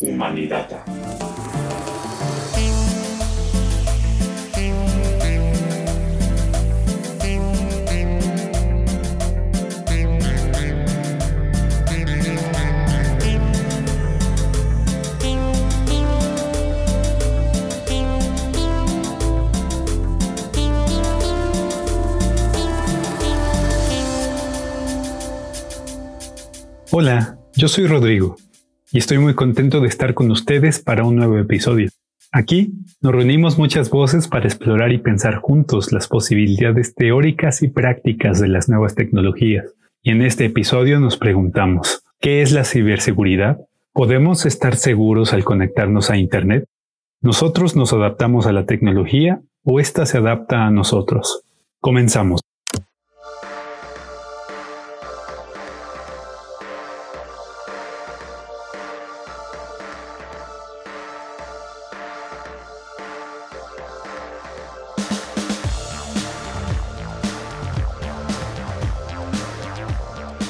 Humanidad. Hola, yo soy Rodrigo y estoy muy contento de estar con ustedes para un nuevo episodio. Aquí nos reunimos muchas voces para explorar y pensar juntos las posibilidades teóricas y prácticas de las nuevas tecnologías. Y en este episodio nos preguntamos, ¿qué es la ciberseguridad? ¿Podemos estar seguros al conectarnos a Internet? ¿Nosotros nos adaptamos a la tecnología o ésta se adapta a nosotros? Comenzamos.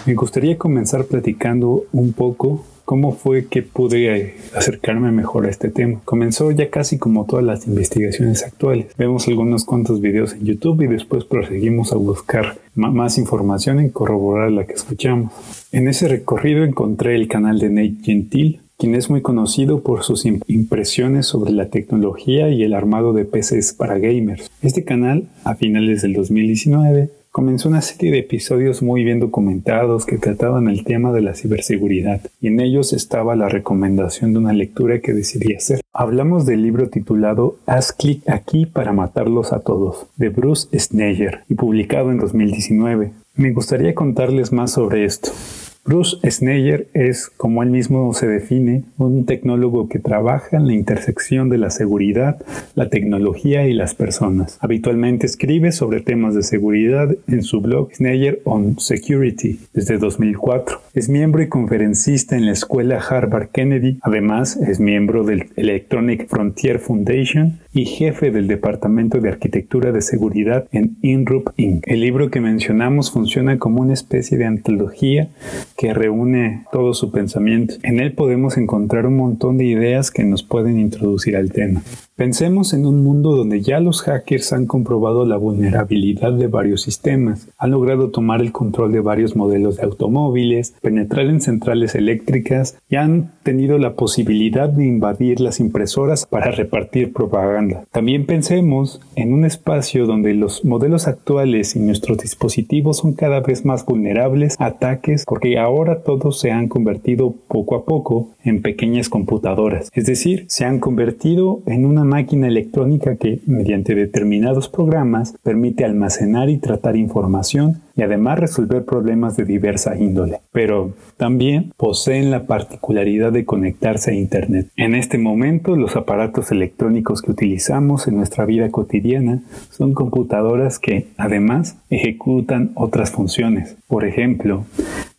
Me gustaría comenzar platicando un poco cómo fue que pude acercarme mejor a este tema. Comenzó ya casi como todas las investigaciones actuales. Vemos algunos cuantos videos en YouTube y después proseguimos a buscar más información y corroborar la que escuchamos. En ese recorrido encontré el canal de Nate Gentil, quien es muy conocido por sus impresiones sobre la tecnología y el armado de PCs para gamers. Este canal, a finales del 2019, comenzó una serie de episodios muy bien documentados que trataban el tema de la ciberseguridad y en ellos estaba la recomendación de una lectura que decidí hacer. Hablamos del libro titulado Haz clic aquí para matarlos a todos de Bruce Sneyer y publicado en 2019. Me gustaría contarles más sobre esto. Bruce Sneyer es, como él mismo se define, un tecnólogo que trabaja en la intersección de la seguridad, la tecnología y las personas. Habitualmente escribe sobre temas de seguridad en su blog Sneyer on Security desde 2004. Es miembro y conferencista en la escuela Harvard Kennedy. Además, es miembro del Electronic Frontier Foundation y jefe del Departamento de Arquitectura de Seguridad en INRUP Inc. El libro que mencionamos funciona como una especie de antología que reúne todo su pensamiento. En él podemos encontrar un montón de ideas que nos pueden introducir al tema. Pensemos en un mundo donde ya los hackers han comprobado la vulnerabilidad de varios sistemas, han logrado tomar el control de varios modelos de automóviles, penetrar en centrales eléctricas y han tenido la posibilidad de invadir las impresoras para repartir propaganda. También pensemos en un espacio donde los modelos actuales y nuestros dispositivos son cada vez más vulnerables a ataques porque ahora todos se han convertido poco a poco en pequeñas computadoras, es decir, se han convertido en una máquina electrónica que, mediante determinados programas, permite almacenar y tratar información y además resolver problemas de diversa índole. Pero también poseen la particularidad de conectarse a Internet. En este momento, los aparatos electrónicos que utilizamos en nuestra vida cotidiana son computadoras que, además, ejecutan otras funciones. Por ejemplo,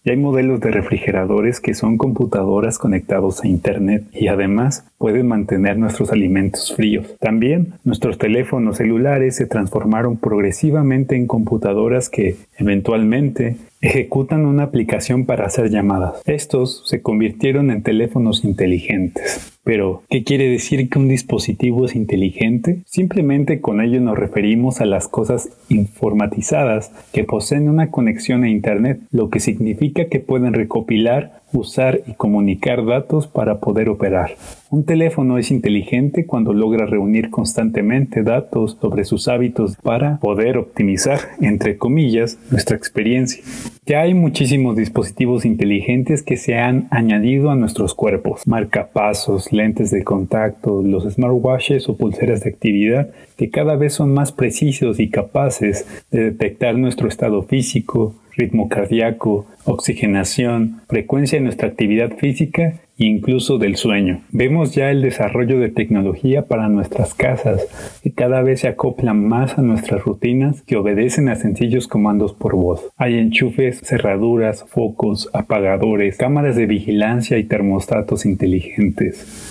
hay modelos de refrigeradores que son computadoras conectados a Internet y además pueden mantener nuestros alimentos fríos. También nuestros teléfonos celulares se transformaron progresivamente en computadoras que eventualmente ejecutan una aplicación para hacer llamadas. Estos se convirtieron en teléfonos inteligentes. Pero, ¿qué quiere decir que un dispositivo es inteligente? Simplemente con ello nos referimos a las cosas informatizadas que poseen una conexión a Internet, lo que significa que pueden recopilar usar y comunicar datos para poder operar. Un teléfono es inteligente cuando logra reunir constantemente datos sobre sus hábitos para poder optimizar, entre comillas, nuestra experiencia. Ya hay muchísimos dispositivos inteligentes que se han añadido a nuestros cuerpos. Marcapasos, lentes de contacto, los smartwatches o pulseras de actividad que cada vez son más precisos y capaces de detectar nuestro estado físico, ritmo cardíaco, oxigenación, frecuencia de nuestra actividad física e incluso del sueño. Vemos ya el desarrollo de tecnología para nuestras casas que cada vez se acoplan más a nuestras rutinas que obedecen a sencillos comandos por voz. Hay enchufes, cerraduras, focos, apagadores, cámaras de vigilancia y termostatos inteligentes.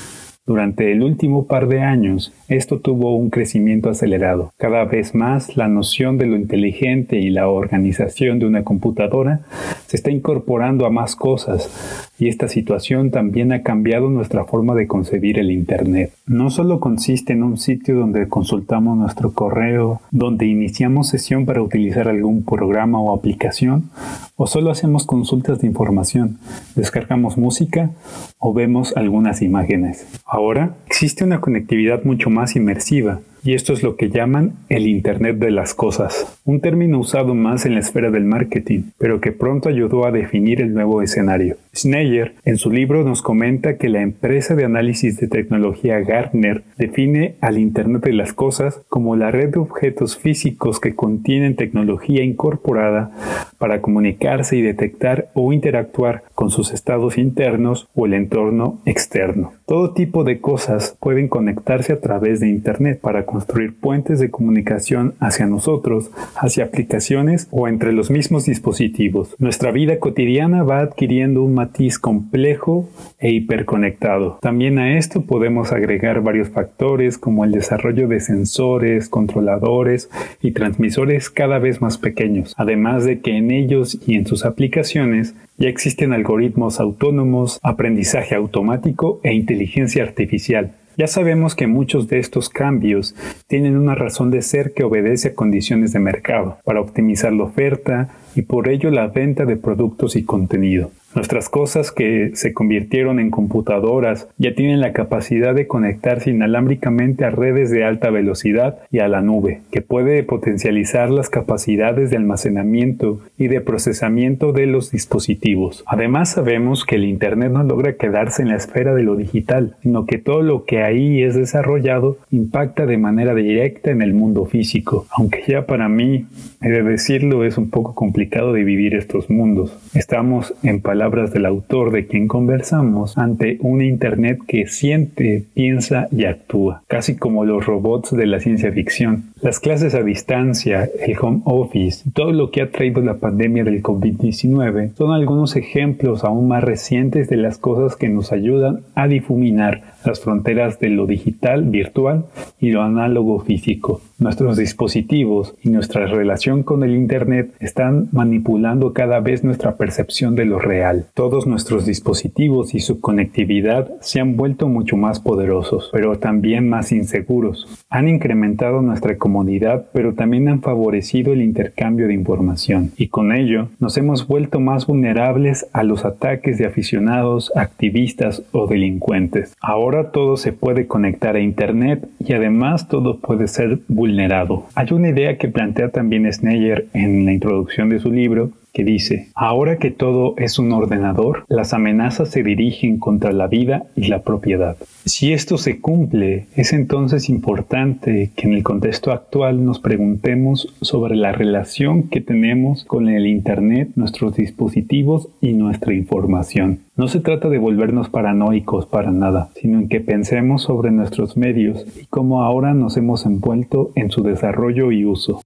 Durante el último par de años, esto tuvo un crecimiento acelerado. Cada vez más la noción de lo inteligente y la organización de una computadora se está incorporando a más cosas, y esta situación también ha cambiado nuestra forma de concebir el Internet. No solo consiste en un sitio donde consultamos nuestro correo, donde iniciamos sesión para utilizar algún programa o aplicación, o solo hacemos consultas de información, descargamos música o vemos algunas imágenes. Ahora existe una conectividad mucho más inmersiva y esto es lo que llaman el Internet de las Cosas, un término usado más en la esfera del marketing, pero que pronto ayudó a definir el nuevo escenario. Schneyer, en su libro, nos comenta que la empresa de análisis de tecnología Gartner define al Internet de las Cosas como la red de objetos físicos que contienen tecnología incorporada para comunicarse y detectar o interactuar con sus estados internos o el entorno externo. Todo tipo de cosas pueden conectarse a través de Internet para construir puentes de comunicación hacia nosotros, hacia aplicaciones o entre los mismos dispositivos. Nuestra vida cotidiana va adquiriendo un matiz complejo e hiperconectado. También a esto podemos agregar varios factores como el desarrollo de sensores, controladores y transmisores cada vez más pequeños, además de que en ellos y en sus aplicaciones ya existen algoritmos autónomos, aprendizaje automático e inteligencia artificial. Ya sabemos que muchos de estos cambios tienen una razón de ser que obedece a condiciones de mercado, para optimizar la oferta y por ello la venta de productos y contenido. Nuestras cosas que se convirtieron en computadoras ya tienen la capacidad de conectarse inalámbricamente a redes de alta velocidad y a la nube, que puede potencializar las capacidades de almacenamiento y de procesamiento de los dispositivos. Además sabemos que el Internet no logra quedarse en la esfera de lo digital, sino que todo lo que ahí es desarrollado impacta de manera directa en el mundo físico, aunque ya para mí, he de decirlo, es un poco complicado dividir estos mundos. Estamos en palabras del autor de quien conversamos ante un Internet que siente, piensa y actúa, casi como los robots de la ciencia ficción. Las clases a distancia, el home office, todo lo que ha traído la pandemia del COVID-19 son algunos ejemplos aún más recientes de las cosas que nos ayudan a difuminar las fronteras de lo digital, virtual y lo análogo físico. Nuestros dispositivos y nuestra relación con el Internet están manipulando cada vez nuestra percepción de lo real. Todos nuestros dispositivos y su conectividad se han vuelto mucho más poderosos, pero también más inseguros. Han incrementado nuestra comunidad, pero también han favorecido el intercambio de información y con ello nos hemos vuelto más vulnerables a los ataques de aficionados, activistas o delincuentes. Ahora todo se puede conectar a Internet y además todo puede ser vulnerable hay una idea que plantea también Sneyer en la introducción de su libro que dice, ahora que todo es un ordenador, las amenazas se dirigen contra la vida y la propiedad. Si esto se cumple, es entonces importante que en el contexto actual nos preguntemos sobre la relación que tenemos con el Internet, nuestros dispositivos y nuestra información. No se trata de volvernos paranoicos para nada, sino en que pensemos sobre nuestros medios y cómo ahora nos hemos envuelto en su desarrollo y uso.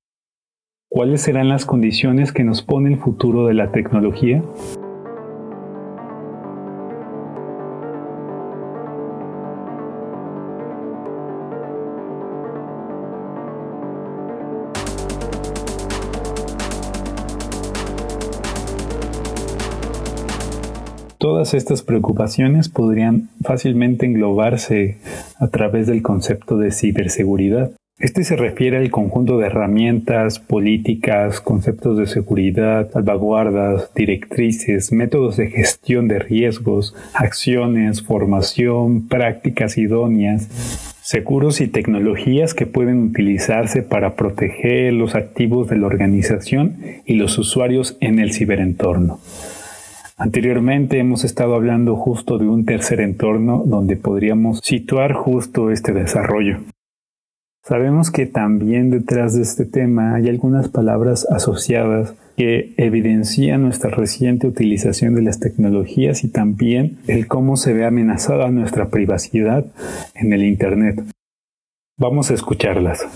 ¿Cuáles serán las condiciones que nos pone el futuro de la tecnología? Todas estas preocupaciones podrían fácilmente englobarse a través del concepto de ciberseguridad. Este se refiere al conjunto de herramientas, políticas, conceptos de seguridad, salvaguardas, directrices, métodos de gestión de riesgos, acciones, formación, prácticas idóneas, seguros y tecnologías que pueden utilizarse para proteger los activos de la organización y los usuarios en el ciberentorno. Anteriormente hemos estado hablando justo de un tercer entorno donde podríamos situar justo este desarrollo. Sabemos que también detrás de este tema hay algunas palabras asociadas que evidencian nuestra reciente utilización de las tecnologías y también el cómo se ve amenazada nuestra privacidad en el Internet. Vamos a escucharlas.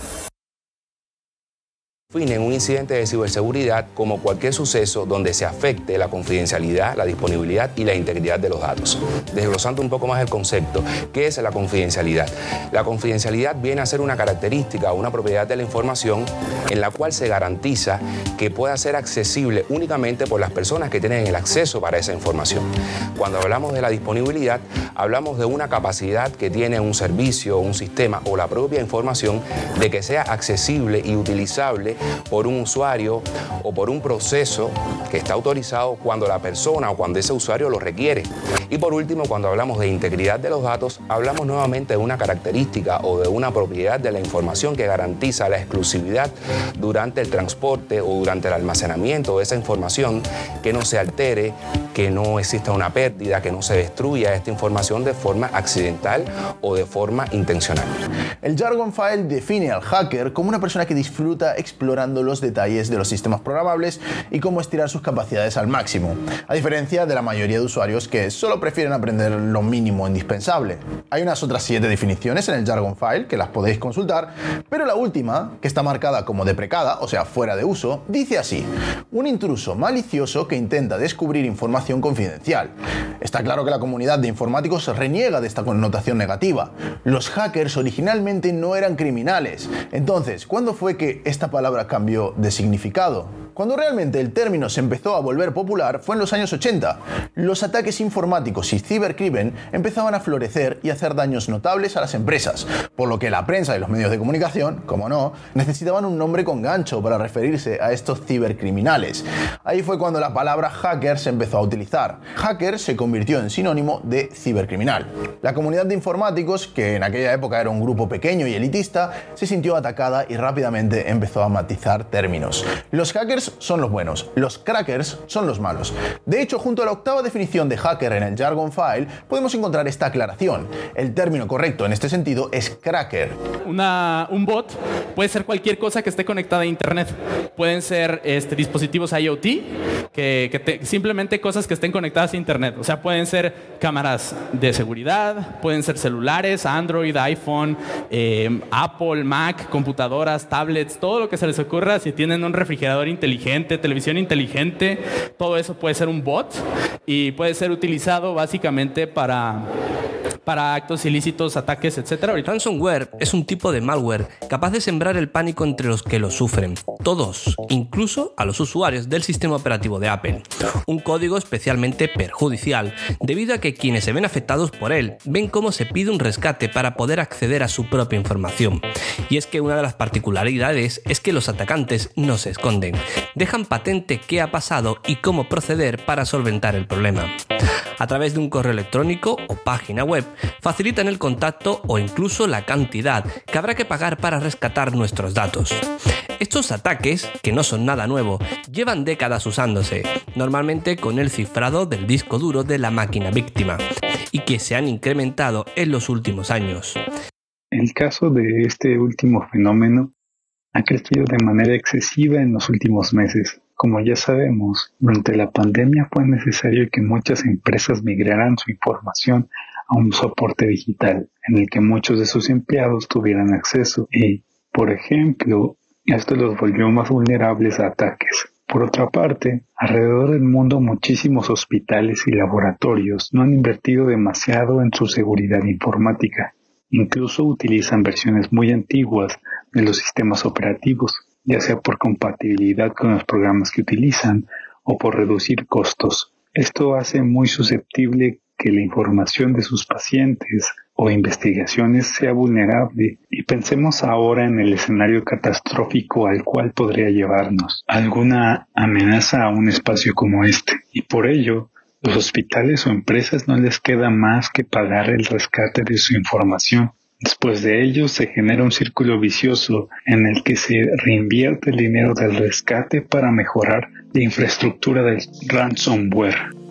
En un incidente de ciberseguridad como cualquier suceso donde se afecte la confidencialidad, la disponibilidad y la integridad de los datos. Desglosando un poco más el concepto, ¿qué es la confidencialidad? La confidencialidad viene a ser una característica o una propiedad de la información en la cual se garantiza que pueda ser accesible únicamente por las personas que tienen el acceso para esa información. Cuando hablamos de la disponibilidad, hablamos de una capacidad que tiene un servicio, un sistema o la propia información de que sea accesible y utilizable por un usuario o por un proceso que está autorizado cuando la persona o cuando ese usuario lo requiere. Y por último, cuando hablamos de integridad de los datos, hablamos nuevamente de una característica o de una propiedad de la información que garantiza la exclusividad durante el transporte o durante el almacenamiento de esa información, que no se altere, que no exista una pérdida, que no se destruya esta información de forma accidental o de forma intencional. El Jargon File define al hacker como una persona que disfruta explorando los detalles de los sistemas programables y cómo estirar sus capacidades al máximo, a diferencia de la mayoría de usuarios que solo prefieren aprender lo mínimo indispensable. Hay unas otras siete definiciones en el Jargon File que las podéis consultar, pero la última, que está marcada como deprecada, o sea, fuera de uso, dice así: un intruso malicioso que intenta descubrir información confidencial. Está claro que la comunidad de informáticos reniega de esta connotación negativa. Los hackers originalmente no eran criminales. Entonces, ¿cuándo fue que esta palabra cambió de significado? Cuando realmente el término se empezó a volver popular fue en los años 80. Los ataques informáticos y cibercrimen empezaban a florecer y hacer daños notables a las empresas, por lo que la prensa y los medios de comunicación, como no, necesitaban un nombre con gancho para referirse a estos cibercriminales. Ahí fue cuando la palabra hacker se empezó a utilizar. Hacker se convirtió en sinónimo de cibercriminal. La comunidad de informáticos, que en aquella época era un grupo pequeño y elitista, se sintió atacada y rápidamente empezó a matizar términos. Los hackers son los buenos, los crackers son los malos. De hecho, junto a la octava definición de hacker en el Jargon File, podemos encontrar esta aclaración. El término correcto en este sentido es cracker. un bot puede ser cualquier cosa que esté conectada a Internet. Pueden ser este, dispositivos IoT, que, simplemente cosas que estén conectadas a Internet. O sea, pueden ser cámaras de seguridad, pueden ser celulares, Android, iPhone, eh, Apple, Mac, computadoras, tablets, todo lo que se les ocurra si tienen un refrigerador inteligente televisión inteligente, todo eso puede ser un bot y puede ser utilizado básicamente para para actos ilícitos, ataques, etc. Ransomware es un tipo de malware capaz de sembrar el pánico entre los que lo sufren, todos, incluso a los usuarios del sistema operativo de Apple. Un código especialmente perjudicial, debido a que quienes se ven afectados por él ven cómo se pide un rescate para poder acceder a su propia información. Y es que una de las particularidades es que los atacantes no se esconden, dejan patente qué ha pasado y cómo proceder para solventar el problema. A través de un correo electrónico o página web, facilitan el contacto o incluso la cantidad que habrá que pagar para rescatar nuestros datos. Estos ataques, que no son nada nuevo, llevan décadas usándose, normalmente con el cifrado del disco duro de la máquina víctima, y que se han incrementado en los últimos años. El caso de este último fenómeno ha crecido de manera excesiva en los últimos meses. Como ya sabemos, durante la pandemia fue necesario que muchas empresas migraran su información a un soporte digital en el que muchos de sus empleados tuvieran acceso y, por ejemplo, esto los volvió más vulnerables a ataques. Por otra parte, alrededor del mundo muchísimos hospitales y laboratorios no han invertido demasiado en su seguridad informática. Incluso utilizan versiones muy antiguas de los sistemas operativos, ya sea por compatibilidad con los programas que utilizan o por reducir costos. Esto hace muy susceptible que la información de sus pacientes o investigaciones sea vulnerable y pensemos ahora en el escenario catastrófico al cual podría llevarnos alguna amenaza a un espacio como este. Y por ello, los hospitales o empresas no les queda más que pagar el rescate de su información. Después de ello se genera un círculo vicioso en el que se reinvierte el dinero del rescate para mejorar la infraestructura del ransomware.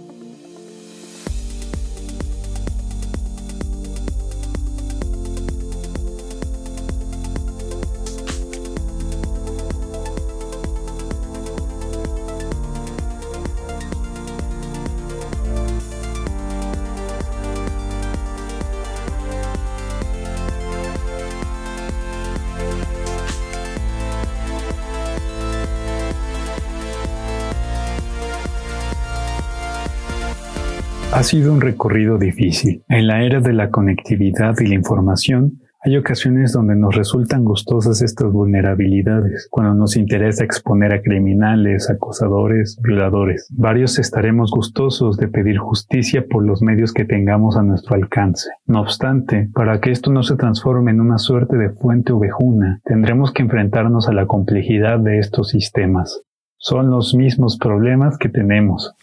Ha sido un recorrido difícil. En la era de la conectividad y la información, hay ocasiones donde nos resultan gustosas estas vulnerabilidades, cuando nos interesa exponer a criminales, acosadores, violadores. Varios estaremos gustosos de pedir justicia por los medios que tengamos a nuestro alcance. No obstante, para que esto no se transforme en una suerte de fuente ovejuna, tendremos que enfrentarnos a la complejidad de estos sistemas. Son los mismos problemas que tenemos,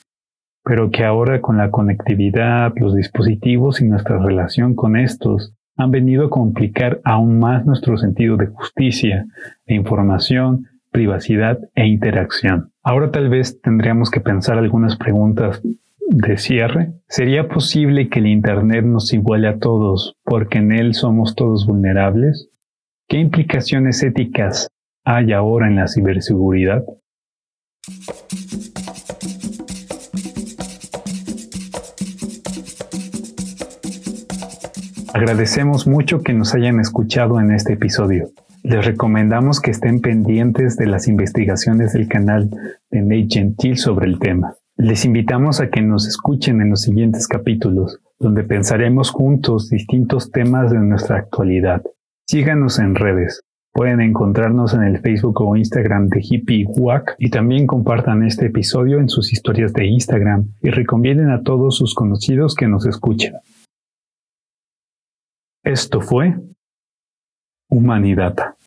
pero que ahora con la conectividad, los dispositivos y nuestra relación con estos, han venido a complicar aún más nuestro sentido de justicia, de información, privacidad e interacción. Ahora tal vez tendríamos que pensar algunas preguntas de cierre. ¿Sería posible que el Internet nos iguale a todos porque en él somos todos vulnerables? ¿Qué implicaciones éticas hay ahora en la ciberseguridad? Agradecemos mucho que nos hayan escuchado en este episodio. Les recomendamos que estén pendientes de las investigaciones del canal de Nate Gentil sobre el tema. Les invitamos a que nos escuchen en los siguientes capítulos, donde pensaremos juntos distintos temas de nuestra actualidad. Síganos en redes. Pueden encontrarnos en el Facebook o Instagram de Hippie Wack y también compartan este episodio en sus historias de Instagram y recomienden a todos sus conocidos que nos escuchen. Esto fue Humanidad.